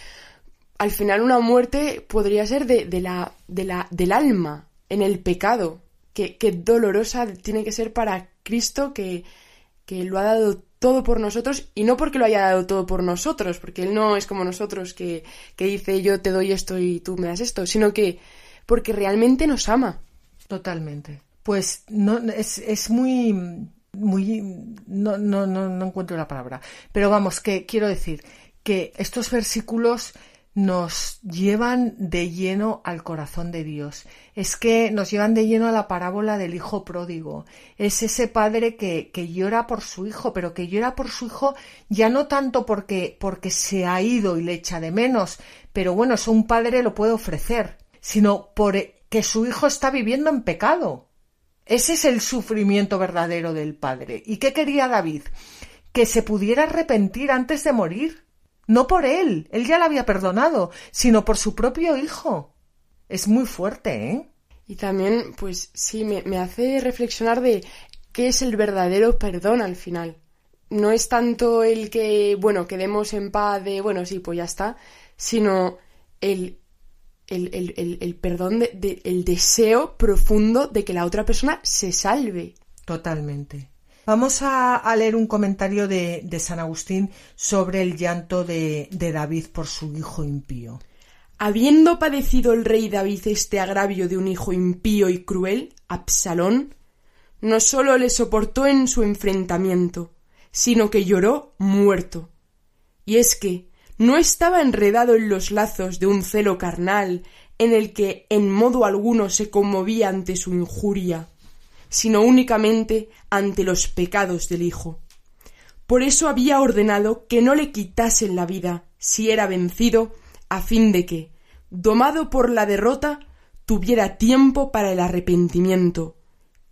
al final una muerte podría ser de, de la, de la, del alma, en el pecado. que dolorosa tiene que ser para Cristo que, que lo ha dado todo por nosotros y no porque lo haya dado todo por nosotros, porque Él no es como nosotros que, que dice yo te doy esto y tú me das esto, sino que porque realmente nos ama. Totalmente. Pues no es, es muy muy no, no, no, no encuentro la palabra. Pero vamos, que quiero decir que estos versículos nos llevan de lleno al corazón de Dios. Es que nos llevan de lleno a la parábola del hijo pródigo. Es ese padre que, que, llora por su hijo, pero que llora por su hijo ya no tanto porque, porque se ha ido y le echa de menos, pero bueno, eso un padre lo puede ofrecer, sino por que su hijo está viviendo en pecado. Ese es el sufrimiento verdadero del padre. ¿Y qué quería David? Que se pudiera arrepentir antes de morir no por él, él ya la había perdonado, sino por su propio hijo. Es muy fuerte, ¿eh? Y también, pues sí, me, me hace reflexionar de qué es el verdadero perdón al final. No es tanto el que, bueno, quedemos en paz de, bueno, sí, pues ya está, sino el, el, el, el perdón, de, el deseo profundo de que la otra persona se salve. Totalmente. Vamos a, leer un comentario de, San Agustín sobre el llanto de, de David por su hijo impío. Habiendo padecido el rey David este agravio de un hijo impío y cruel, Absalón, no sólo le soportó en su enfrentamiento, sino que lloró muerto, y es que no estaba enredado en los lazos de un celo carnal en el que en modo alguno se conmovía ante su injuria, sino únicamente ante los pecados del Hijo. Por eso había ordenado que no le quitasen la vida si era vencido, a fin de que, domado por la derrota, tuviera tiempo para el arrepentimiento.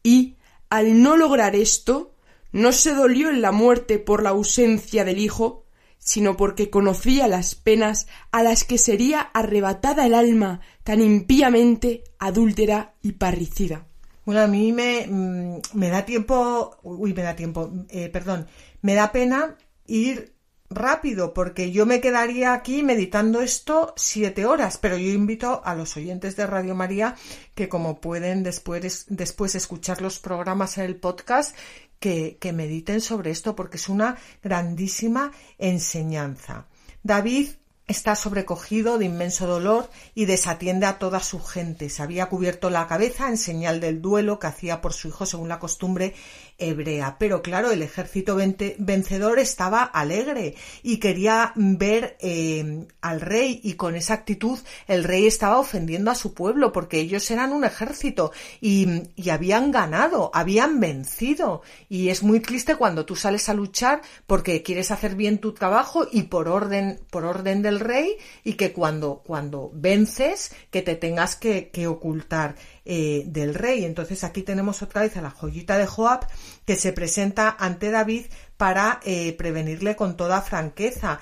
Y, al no lograr esto, no se dolió en la muerte por la ausencia del Hijo, sino porque conocía las penas a las que sería arrebatada el alma tan impíamente adúltera y parricida. Bueno, a mí me, mm, me da tiempo, uy, me da tiempo, eh, perdón, me da pena ir rápido porque yo me quedaría aquí meditando esto siete horas, pero yo invito a los oyentes de Radio María que como pueden después, después escuchar los programas en el podcast, que, que mediten sobre esto porque es una grandísima enseñanza. David está sobrecogido de inmenso dolor y desatiende a toda su gente. Se había cubierto la cabeza en señal del duelo que hacía por su hijo según la costumbre hebrea. Pero claro, el ejército vencedor estaba alegre y quería ver eh, al rey y con esa actitud el rey estaba ofendiendo a su pueblo porque ellos eran un ejército y, y habían ganado, habían vencido. Y es muy triste cuando tú sales a luchar porque quieres hacer bien tu trabajo y por orden, por orden del rey y que cuando, cuando vences que te tengas que, ocultar. Eh, del rey. Entonces aquí tenemos otra vez a la joyita de Joab que se presenta ante David para eh, prevenirle con toda franqueza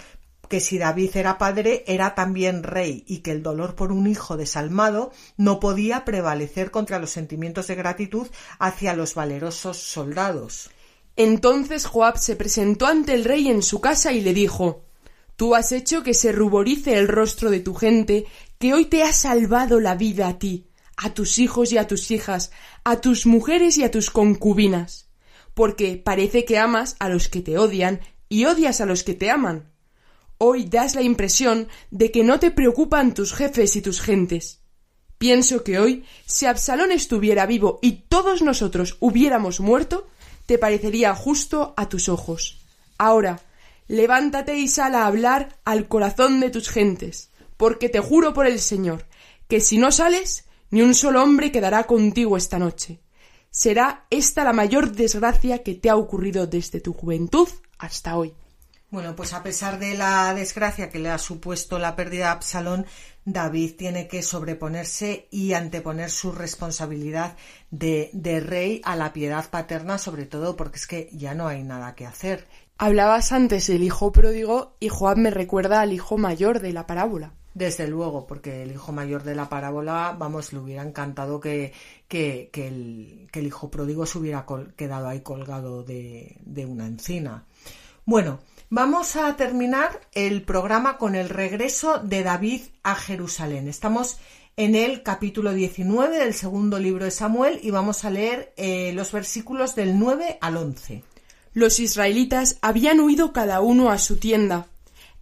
que si David era padre era también rey y que el dolor por un hijo desalmado no podía prevalecer contra los sentimientos de gratitud hacia los valerosos soldados. Entonces Joab se presentó ante el rey en su casa y le dijo Tú has hecho que se ruborice el rostro de tu gente, que hoy te ha salvado la vida a ti a tus hijos y a tus hijas, a tus mujeres y a tus concubinas, porque parece que amas a los que te odian y odias a los que te aman. Hoy das la impresión de que no te preocupan tus jefes y tus gentes. Pienso que hoy, si Absalón estuviera vivo y todos nosotros hubiéramos muerto, te parecería justo a tus ojos. Ahora, levántate y sal a hablar al corazón de tus gentes, porque te juro por el Señor, que si no sales, ni un solo hombre quedará contigo esta noche. Será esta la mayor desgracia que te ha ocurrido desde tu juventud hasta hoy. Bueno, pues a pesar de la desgracia que le ha supuesto la pérdida de Absalón, David tiene que sobreponerse y anteponer su responsabilidad de, de, rey a la piedad paterna, sobre todo porque es que ya no hay nada que hacer. Hablabas antes del hijo pródigo y Joab me recuerda al hijo mayor de la parábola. Desde luego, porque el hijo mayor de la parábola, vamos, le hubiera encantado que, que, el, hijo pródigo se hubiera quedado ahí colgado de, de una encina. Bueno, vamos a terminar el programa con el regreso de David a Jerusalén. Estamos en el capítulo 19 del segundo libro de Samuel y vamos a leer eh, los versículos del 9 al 11. Los israelitas habían huido cada uno a su tienda.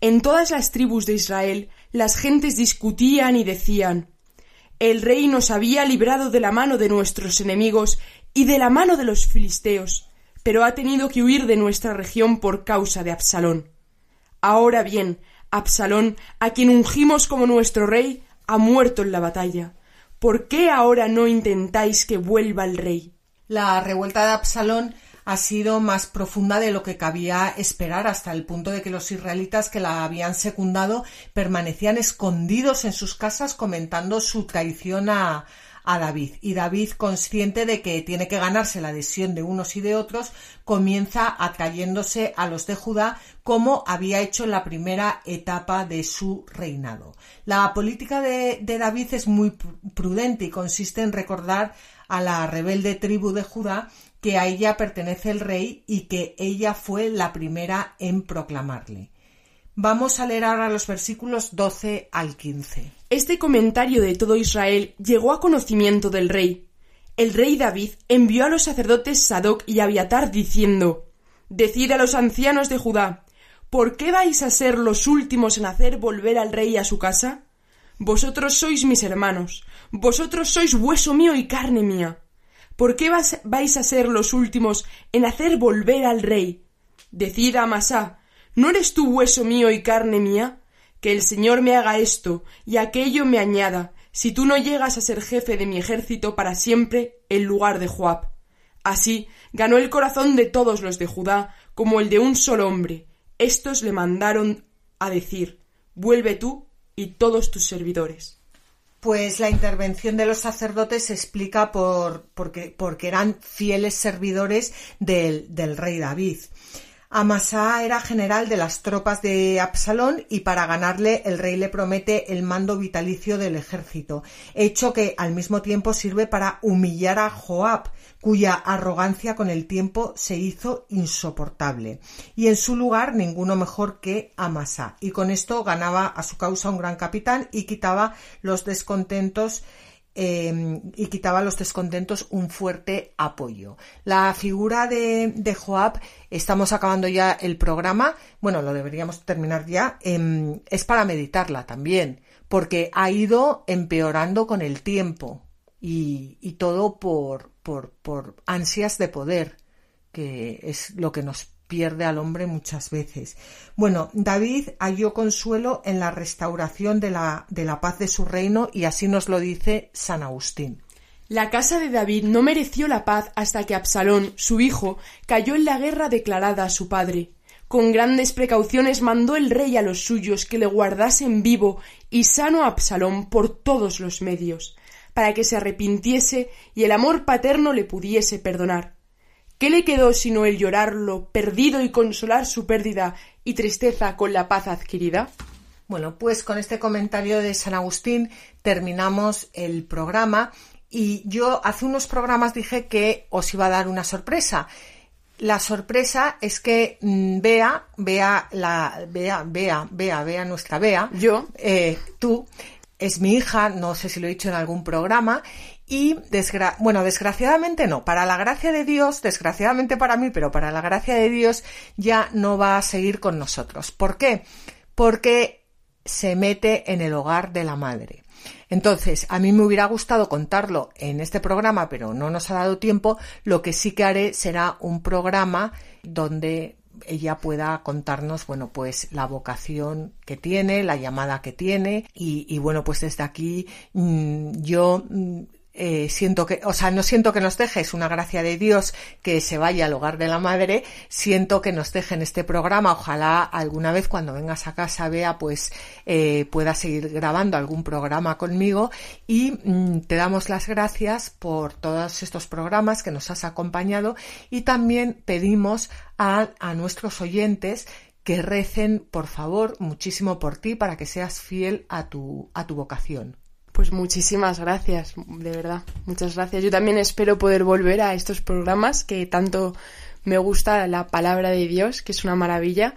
En todas las tribus de Israel las gentes discutían y decían El rey nos había librado de la mano de nuestros enemigos y de la mano de los filisteos, pero ha tenido que huir de nuestra región por causa de Absalón. Ahora bien, Absalón, a quien ungimos como nuestro rey, ha muerto en la batalla. ¿Por qué ahora no intentáis que vuelva el rey? La revuelta de Absalón ha sido más profunda de lo que cabía esperar hasta el punto de que los israelitas que la habían secundado permanecían escondidos en sus casas comentando su traición a, David. Y David, consciente de que tiene que ganarse la adhesión de unos y de otros, comienza atrayéndose a los de Judá como había hecho en la primera etapa de su reinado. La política de David es muy prudente y consiste en recordar a la rebelde tribu de Judá que a ella pertenece el rey y que ella fue la primera en proclamarle. Vamos a leer ahora los versículos 12 al 15. Este comentario de todo Israel llegó a conocimiento del rey. El rey David envió a los sacerdotes Sadoc y Abiatar diciendo Decid a los ancianos de Judá ¿Por qué vais a ser los últimos en hacer volver al rey a su casa? Vosotros sois mis hermanos, vosotros sois hueso mío y carne mía. ¿Por qué vais a ser los últimos en hacer volver al rey? Decid a Amasá, ¿No eres tú hueso mío y carne mía? Que el Señor me haga esto y aquello me añada, si tú no llegas a ser jefe de mi ejército para siempre en lugar de Joab. Así ganó el corazón de todos los de Judá como el de un solo hombre. Estos le mandaron a decir Vuelve tú y todos tus servidores. Pues la intervención de los sacerdotes se explica por, porque, eran fieles servidores del, del rey David. Amasá era general de las tropas de Absalón y para ganarle el rey le promete el mando vitalicio del ejército, hecho que al mismo tiempo sirve para humillar a Joab, cuya arrogancia con el tiempo se hizo insoportable, y en su lugar ninguno mejor que Amasá, y con esto ganaba a su causa un gran capitán y quitaba los descontentos em, y quitaba a los descontentos un fuerte apoyo. La figura de, Joab, estamos acabando ya el programa, bueno, lo deberíamos terminar ya, em, es para meditarla también, porque ha ido empeorando con el tiempo y todo por, por, ansias de poder, que es lo que nos pierde al hombre muchas veces. Bueno, David halló consuelo en la restauración de la, de la paz de su reino y así nos lo dice San Agustín. La casa de David no mereció la paz hasta que Absalón, su hijo, cayó en la guerra declarada a su padre. Con grandes precauciones mandó el rey a los suyos que le guardasen vivo y sano a Absalón por todos los medios para que se arrepintiese y el amor paterno le pudiese perdonar. ¿Qué le quedó sino el llorarlo, perdido y consolar su pérdida y tristeza con la paz adquirida? Bueno, pues con este comentario de San Agustín terminamos el programa y yo hace unos programas dije que os iba a dar una sorpresa. La sorpresa es que mm, Bea, Bea, la, Bea, Bea, Bea, Bea, nuestra Bea, yo, eh, tú, es mi hija, no sé si lo he dicho en algún programa, y bueno, desgraciadamente no, para la gracia de Dios, desgraciadamente para mí, pero para la gracia de Dios ya no va a seguir con nosotros. ¿Por qué? Porque se mete en el hogar de la madre. Entonces, a mí me hubiera gustado contarlo en este programa, pero no nos ha dado tiempo. Lo que sí que haré será un programa donde ella pueda contarnos, bueno, pues la vocación que tiene, la llamada que tiene. Y, bueno, pues desde aquí mm, yo mm, eh, siento que, o sea, no siento que nos deje, es una gracia de Dios que se vaya al hogar de la madre, siento que nos deje en este programa, ojalá alguna vez cuando vengas a casa vea, pues eh, pueda seguir grabando algún programa conmigo. Y mm, te damos las gracias por todos estos programas que nos has acompañado. Y también pedimos a, a nuestros oyentes que recen, por favor, muchísimo por ti para que seas fiel a tu, a tu vocación. Pues muchísimas gracias, de verdad, muchas gracias. Yo también espero poder volver a estos programas que tanto me gusta la palabra de Dios, que es una maravilla.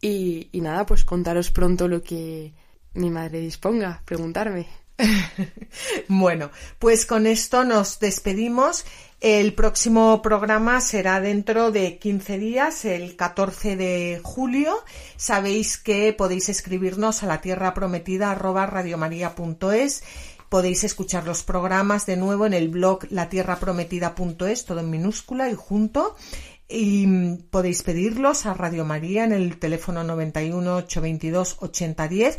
Y, nada, pues contaros pronto lo que mi madre disponga, preguntarme. bueno, pues con esto nos despedimos. El próximo programa será dentro de 15 días, el 14 de julio. Sabéis que podéis escribirnos a la tierra prometida radiomaria.es. Podéis escuchar los programas de nuevo en el blog latierraprometida.es, todo en minúscula y junto. Y podéis pedirlos a Radio María en el teléfono 91 822 8010